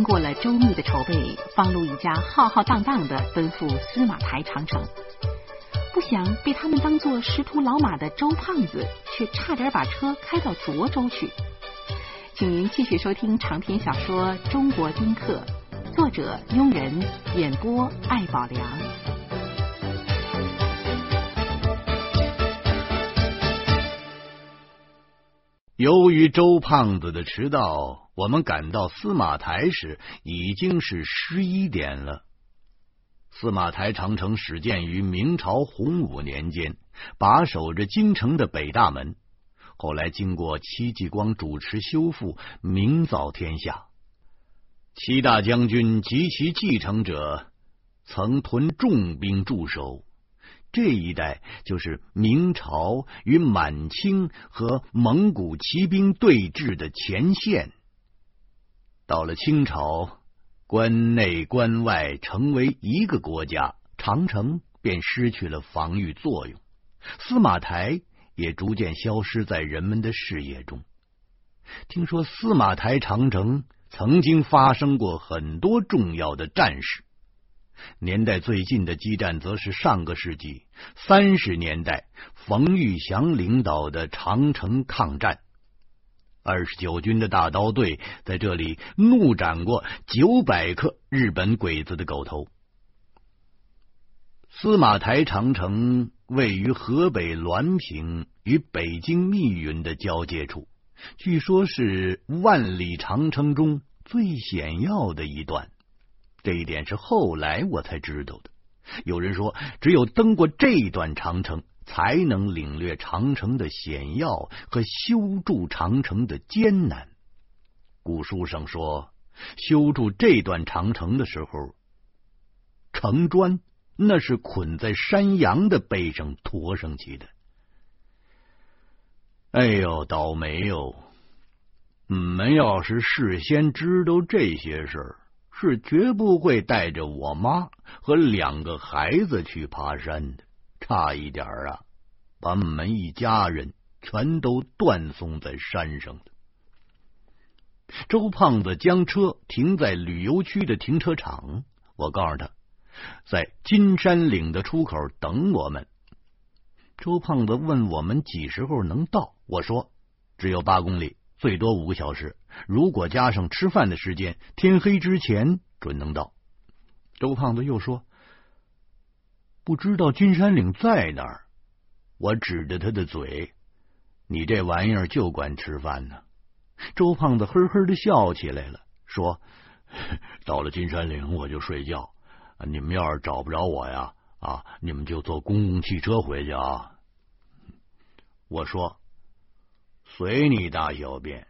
经过了周密的筹备，方路一家浩浩荡荡的奔赴司马台长城。不想被他们当做识途老马的周胖子，却差点把车开到涿州去。请您继续收听长篇小说《中国丁克》，作者佣人，演播艾宝良。由于周胖子的迟到，我们赶到司马台时已经是十一点了。司马台长城始建于明朝洪武年间，把守着京城的北大门。后来经过戚继光主持修复，名噪天下。戚大将军及其继承者曾屯重兵驻守这一带，就是明朝与满清和蒙古骑兵对峙的前线。到了清朝。关内关外成为一个国家，长城便失去了防御作用，司马台也逐渐消失在人们的视野中。听说司马台长城曾经发生过很多重要的战事，年代最近的激战则是上个世纪三十年代冯玉祥领导的长城抗战。二十九军的大刀队在这里怒斩过九百颗日本鬼子的狗头。司马台长城位于河北滦平与北京密云的交界处，据说是万里长城中最险要的一段。这一点是后来我才知道的。有人说，只有登过这段长城。才能领略长城的险要和修筑长城的艰难。古书上说，修筑这段长城的时候，城砖那是捆在山羊的背上驮上去的。哎呦，倒霉哟！你们要是事先知道这些事儿，是绝不会带着我妈和两个孩子去爬山的。差一点啊，把我们一家人全都断送在山上了。周胖子将车停在旅游区的停车场，我告诉他，在金山岭的出口等我们。周胖子问我们几时候能到，我说只有八公里，最多五个小时。如果加上吃饭的时间，天黑之前准能到。周胖子又说。不知道金山岭在哪儿？我指着他的嘴：“你这玩意儿就管吃饭呢。”周胖子呵呵的笑起来了，说：“ 到了金山岭我就睡觉。你们要是找不着我呀，啊，你们就坐公共汽车回去啊。”我说：“随你大小便。”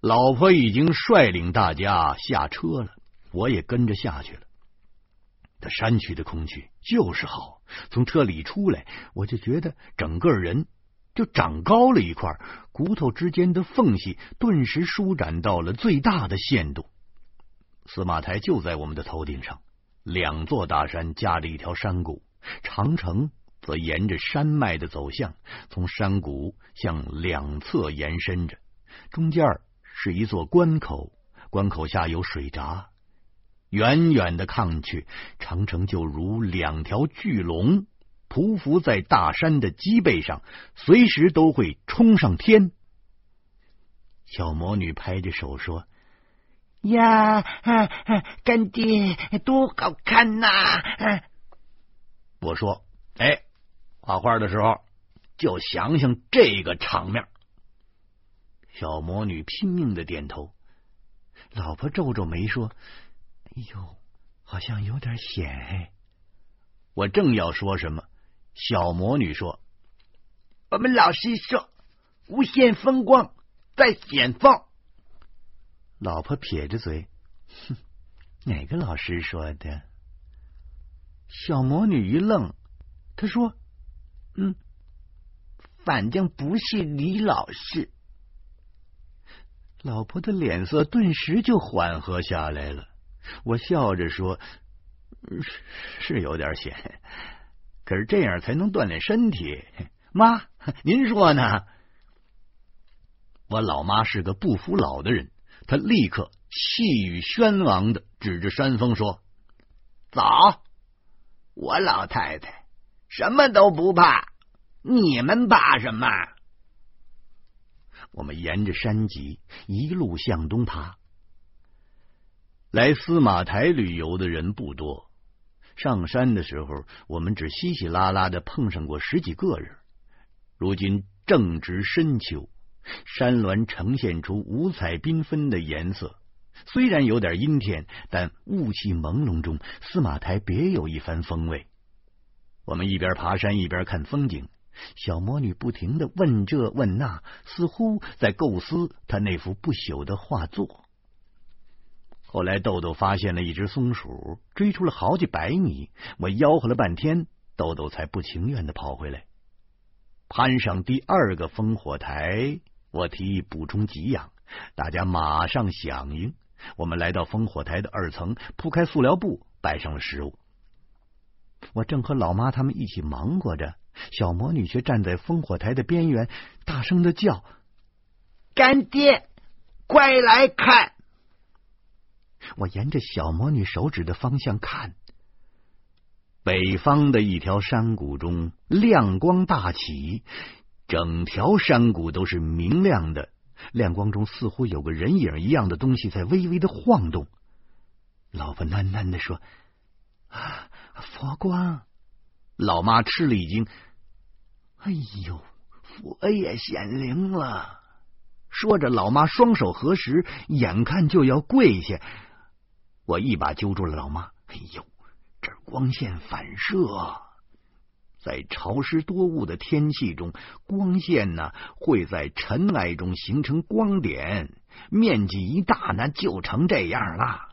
老婆已经率领大家下车了，我也跟着下去了。这山区的空气就是好，从车里出来，我就觉得整个人就长高了一块，骨头之间的缝隙顿时舒展到了最大的限度。司马台就在我们的头顶上，两座大山夹着一条山谷，长城则沿着山脉的走向，从山谷向两侧延伸着，中间是一座关口，关口下有水闸。远远的看去，长城就如两条巨龙匍匐在大山的脊背上，随时都会冲上天。小魔女拍着手说：“呀，干爹多好看呐！”我说：“哎，画画的时候就想想这个场面。”小魔女拼命的点头。老婆皱皱眉说。哎呦，好像有点险哎！我正要说什么，小魔女说：“我们老师说，无限风光在险峰。”老婆撇着嘴，哼，哪个老师说的？小魔女一愣，她说：“嗯，反正不是李老师。”老婆的脸色顿时就缓和下来了。我笑着说：“是是有点险，可是这样才能锻炼身体。妈，您说呢？”我老妈是个不服老的人，她立刻气宇轩昂的指着山峰说：“走，我老太太什么都不怕，你们怕什么？”我们沿着山脊一路向东爬。来司马台旅游的人不多，上山的时候，我们只稀稀拉拉的碰上过十几个人。如今正值深秋。山峦呈现出五彩缤纷的颜色，虽然有点阴天，但雾气朦胧中，司马台别有一番风味。我们一边爬山一边看风景，小魔女不停的问这问那，似乎在构思她那幅不朽的画作。后来豆豆发现了一只松鼠，追出了好几百米，我吆喝了半天，豆豆才不情愿的跑回来。攀上第二个烽火台。我提议补充给养，大家马上响应。我们来到烽火台的二层，铺开塑料布，摆上了食物。我正和老妈他们一起忙活着，小魔女却站在烽火台的边缘，大声的叫：“干爹，快来看！”我沿着小魔女手指的方向看，北方的一条山谷中亮光大起。整条山谷都是明亮的，亮光中似乎有个人影一样的东西在微微的晃动。老婆喃喃的说：“啊，佛光！”老妈吃了一惊：“哎呦，佛爷显灵了！”说着，老妈双手合十，眼看就要跪下。我一把揪住了老妈：“哎呦，这光线反射。”在潮湿多雾的天气中，光线呢会在尘埃中形成光点，面积一大，那就成这样了。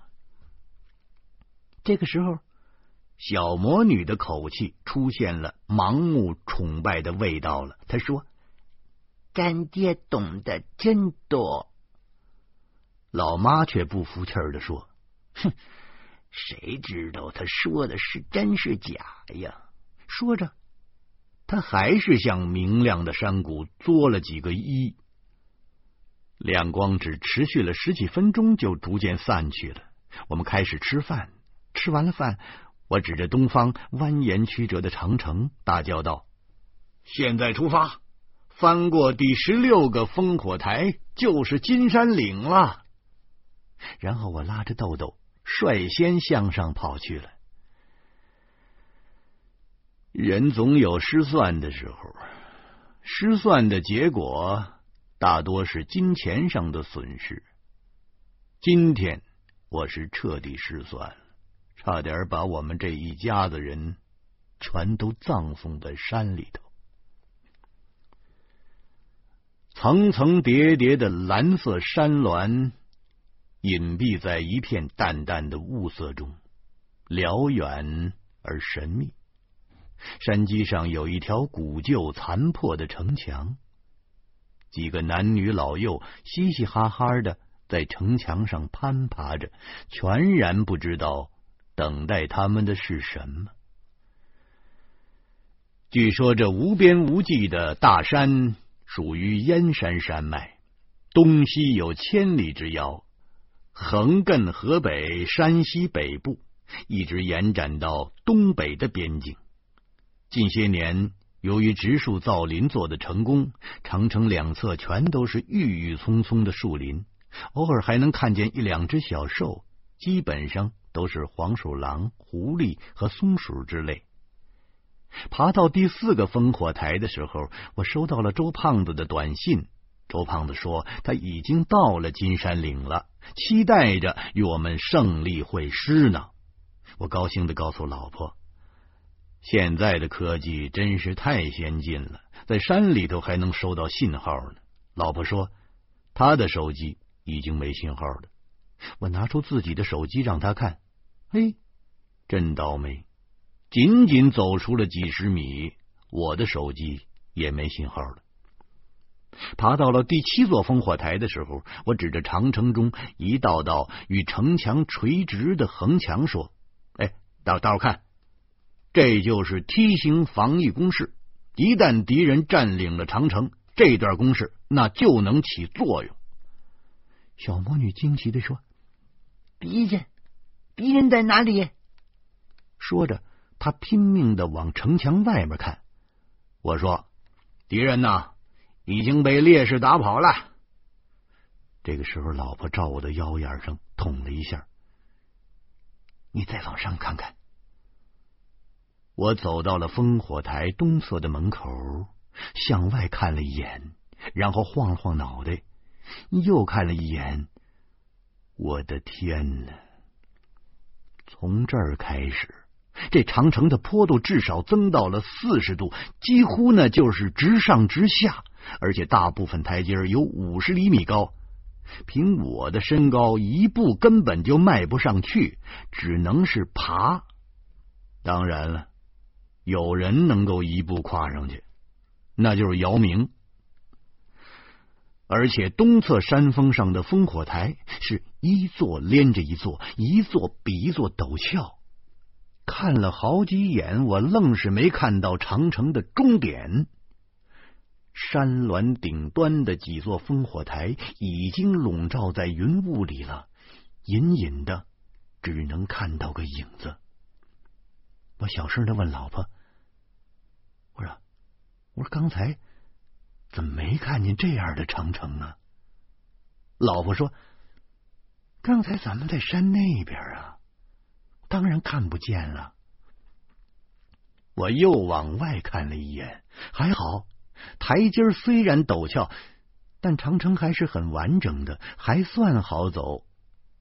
这个时候，小魔女的口气出现了盲目崇拜的味道了。她说：“干爹懂得真多。”老妈却不服气的说：“哼，谁知道他说的是真是假呀？”说着。他还是向明亮的山谷作了几个揖，亮光只持续了十几分钟，就逐渐散去了。我们开始吃饭，吃完了饭，我指着东方蜿蜒曲折的长城，大叫道：“现在出发，翻过第十六个烽火台，就是金山岭了。”然后我拉着豆豆，率先向上跑去了。人总有失算的时候，失算的结果大多是金钱上的损失。今天我是彻底失算了，差点把我们这一家子人全都葬送在山里头。层层叠叠的蓝色山峦隐蔽在一片淡淡的雾色中，辽远而神秘。山脊上有一条古旧残破的城墙，几个男女老幼嘻嘻哈哈的在城墙上攀爬着，全然不知道等待他们的是什么。据说这无边无际的大山属于燕山山脉，东西有千里之遥，横亘河北、山西北部，一直延展到东北的边境。近些年，由于植树造林做的成功，长城两侧全都是郁郁葱葱的树林，偶尔还能看见一两只小兽，基本上都是黄鼠狼、狐狸和松鼠之类。爬到第四个烽火台的时候，我收到了周胖子的短信。周胖子说他已经到了金山岭了，期待着与我们胜利会师呢。我高兴的告诉老婆。现在的科技真是太先进了，在山里头还能收到信号呢。老婆说，他的手机已经没信号了。我拿出自己的手机让他看，嘿，真倒霉！仅仅走出了几十米，我的手机也没信号了。爬到了第七座烽火台的时候，我指着长城中一道道与城墙垂直的横墙说：“哎，大大伙看。”这就是梯形防御工事，一旦敌人占领了长城，这段工事那就能起作用。小魔女惊奇的说：“敌人，敌人在哪里？”说着，他拼命的往城墙外面看。我说：“敌人呐，已经被烈士打跑了。”这个时候，老婆照我的腰眼上捅了一下。你再往上看看。我走到了烽火台东侧的门口，向外看了一眼，然后晃了晃脑袋，又看了一眼。我的天哪！从这儿开始，这长城的坡度至少增到了四十度，几乎呢就是直上直下，而且大部分台阶有五十厘米高。凭我的身高，一步根本就迈不上去，只能是爬。当然了，有人能够一步跨上去，那就是姚明。而且东侧山峰上的烽火台是一座连着一座，一座比一座陡峭。看了好几眼，我愣是没看到长城的终点。山峦顶端的几座烽火台已经笼罩在云雾里了，隐隐的只能看到个影子。我小声的问老婆：“我说，我说刚才怎么没看见这样的长城啊？”老婆说：“刚才咱们在山那边啊，当然看不见了。”我又往外看了一眼，还好。台阶虽然陡峭，但长城还是很完整的，还算好走。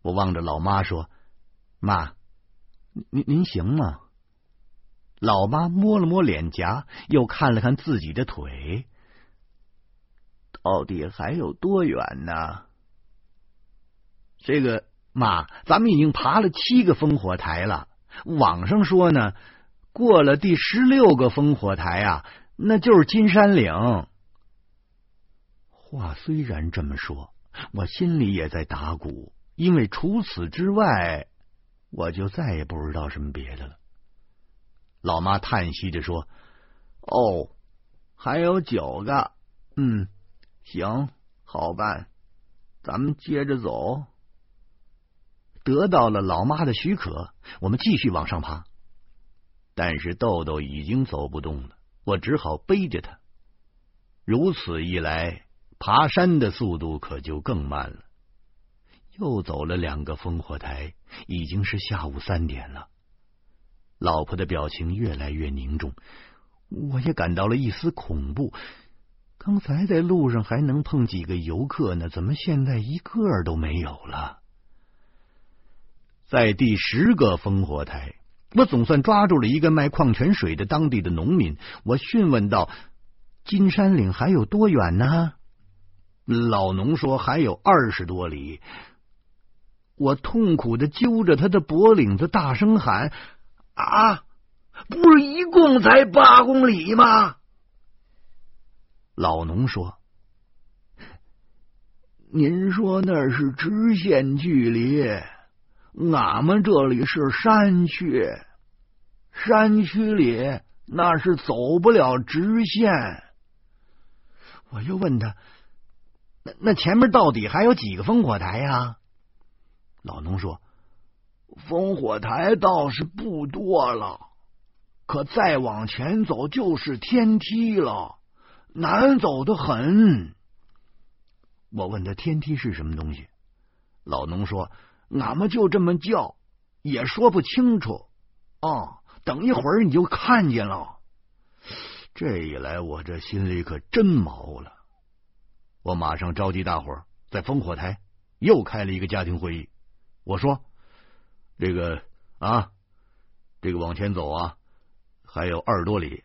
我望着老妈说：“妈，您您行吗？”老妈摸了摸脸颊，又看了看自己的腿，到底还有多远呢？这个妈，咱们已经爬了七个烽火台了。网上说呢，过了第十六个烽火台啊。那就是金山岭。话虽然这么说，我心里也在打鼓，因为除此之外，我就再也不知道什么别的了。老妈叹息着说：“哦，还有九个，嗯，行，好办，咱们接着走。”得到了老妈的许可，我们继续往上爬。但是豆豆已经走不动了。我只好背着他，如此一来，爬山的速度可就更慢了。又走了两个烽火台，已经是下午三点了。老婆的表情越来越凝重，我也感到了一丝恐怖。刚才在路上还能碰几个游客呢，怎么现在一个都没有了？在第十个烽火台。我总算抓住了一个卖矿泉水的当地的农民。我询问道：“金山岭还有多远呢？”老农说：“还有二十多里。”我痛苦的揪着他的脖领子，大声喊：“啊，不是一共才八公里吗？”老农说：“您说那是直线距离，俺们这里是山区。”山区里那是走不了直线。我又问他：“那那前面到底还有几个烽火台呀？”老农说：“烽火台倒是不多了，可再往前走就是天梯了，难走的很。”我问他：“天梯是什么东西？”老农说：“俺们就这么叫，也说不清楚。”哦。等一会儿你就看见了。这一来，我这心里可真毛了。我马上召集大伙在烽火台又开了一个家庭会议。我说：“这个啊，这个往前走啊，还有二十多里；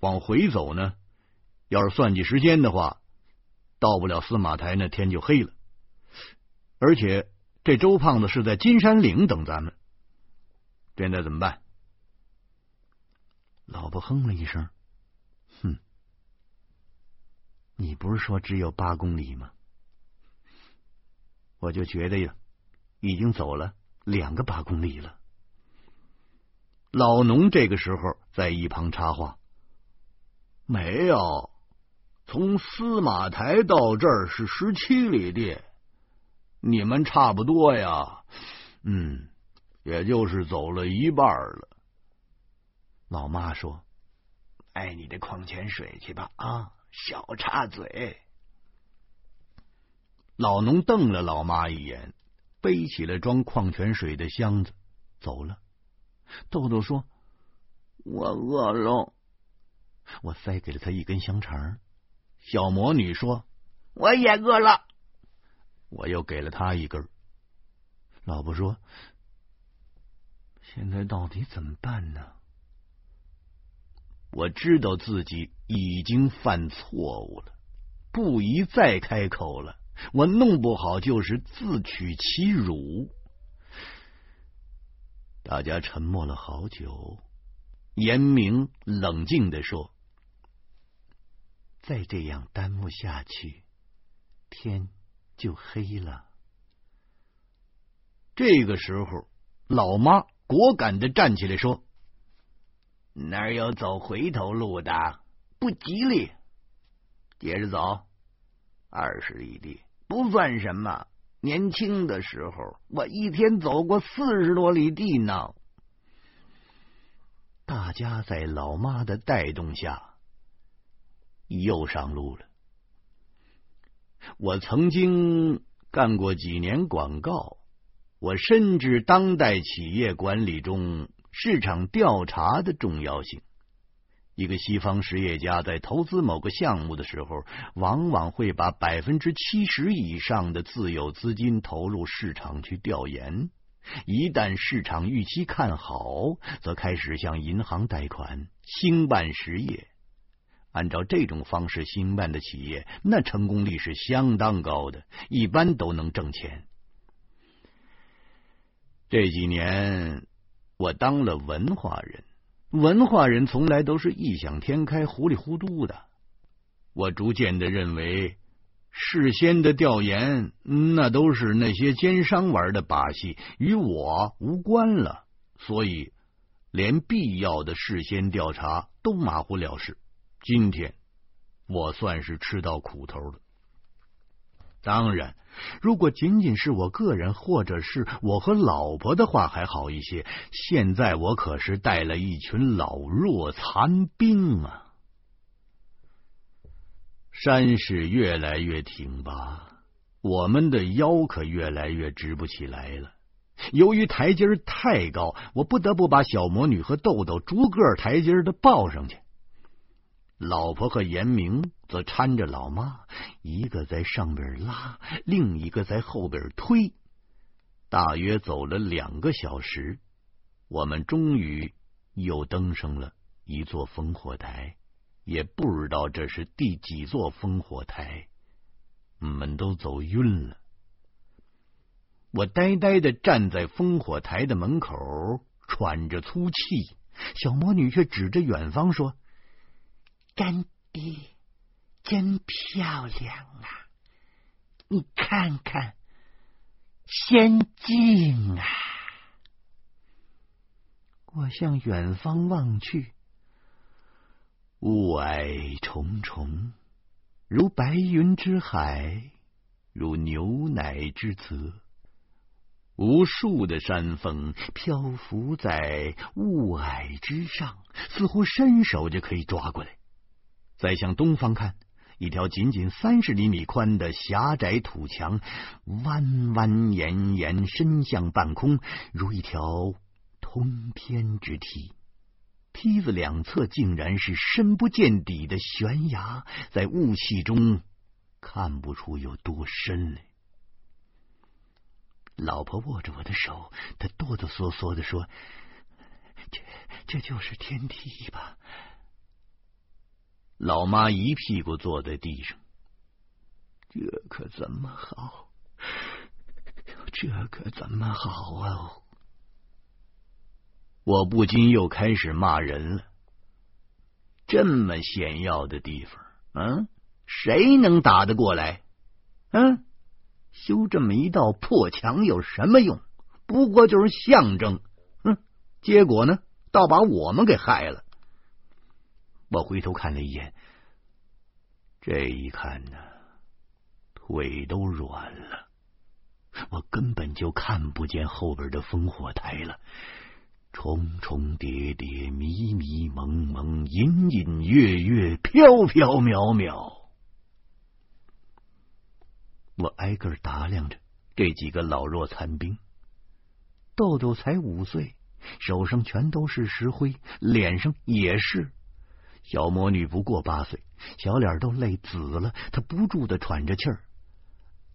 往回走呢，要是算计时间的话，到不了司马台，那天就黑了。而且这周胖子是在金山岭等咱们，现在怎么办？”老婆哼了一声，哼，你不是说只有八公里吗？我就觉得呀，已经走了两个八公里了。老农这个时候在一旁插话：“没有，从司马台到这儿是十七里地，你们差不多呀，嗯，也就是走了一半了。老妈说：“爱你的矿泉水去吧，啊，小插嘴。”老农瞪了老妈一眼，背起了装矿泉水的箱子走了。豆豆说：“我饿了。”我塞给了他一根香肠。小魔女说：“我也饿了。”我又给了他一根。老婆说：“现在到底怎么办呢？”我知道自己已经犯错误了，不宜再开口了。我弄不好就是自取其辱。大家沉默了好久。严明冷静的说：“再这样耽误下去，天就黑了。”这个时候，老妈果敢的站起来说：“哪有走回头路的？不吉利。接着走，二十里地。”不算什么。年轻的时候，我一天走过四十多里地呢。大家在老妈的带动下，又上路了。我曾经干过几年广告，我深知当代企业管理中市场调查的重要性。一个西方实业家在投资某个项目的时候，往往会把百分之七十以上的自有资金投入市场去调研。一旦市场预期看好，则开始向银行贷款兴办实业。按照这种方式兴办的企业，那成功率是相当高的，一般都能挣钱。这几年，我当了文化人。文化人从来都是异想天开、糊里糊涂的。我逐渐的认为，事先的调研那都是那些奸商玩的把戏，与我无关了。所以，连必要的事先调查都马虎了事。今天，我算是吃到苦头了。当然。如果仅仅是我个人，或者是我和老婆的话，还好一些。现在我可是带了一群老弱残兵啊！山势越来越挺拔，我们的腰可越来越直不起来了。由于台阶太高，我不得不把小魔女和豆豆逐个台阶的抱上去。老婆和严明则搀着老妈，一个在上边拉，另一个在后边推。大约走了两个小时，我们终于又登上了一座烽火台。也不知道这是第几座烽火台，我们都走晕了。我呆呆的站在烽火台的门口，喘着粗气。小魔女却指着远方说。干爹，真漂亮啊！你看看，仙境啊！我向远方望去，雾霭重重，如白云之海，如牛奶之泽。无数的山峰漂浮在雾霭之上，似乎伸手就可以抓过来。再向东方看，一条仅仅三十厘米宽的狭窄土墙，弯弯延延伸向半空，如一条通天之梯。梯子两侧竟然是深不见底的悬崖，在雾气中看不出有多深来。老婆握着我的手，她哆哆嗦嗦的说：“这这就是天梯吧？”老妈一屁股坐在地上，这可怎么好？这可怎么好啊！我不禁又开始骂人了。这么险要的地方，嗯，谁能打得过来？嗯，修这么一道破墙有什么用？不过就是象征。嗯，结果呢，倒把我们给害了。我回头看了一眼，这一看呢，腿都软了。我根本就看不见后边的烽火台了。重重叠叠，迷迷蒙蒙，隐隐约约，飘飘渺渺。我挨个打量着这几个老弱残兵。豆豆才五岁，手上全都是石灰，脸上也是。小魔女不过八岁，小脸都累紫了，她不住的喘着气儿。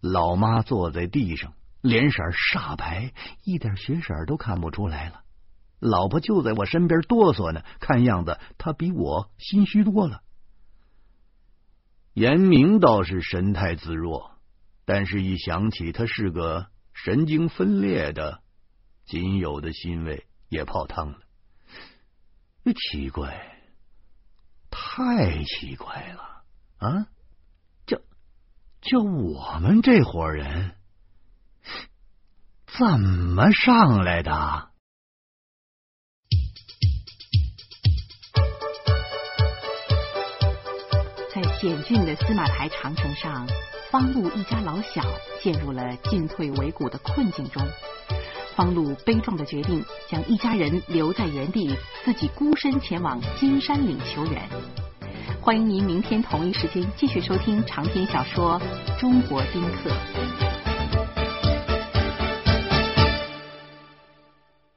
老妈坐在地上，脸色煞白，一点血色都看不出来了。老婆就在我身边哆嗦呢，看样子她比我心虚多了。严明倒是神态自若，但是一想起他是个神经分裂的，仅有的欣慰也泡汤了。奇怪，太奇怪了啊！就就我们这伙人怎么上来的？在险峻的司马台长城上，方路一家老小陷入了进退维谷的困境中。方露悲壮的决定将一家人留在原地，自己孤身前往金山岭求援。欢迎您明天同一时间继续收听长篇小说《中国丁克》。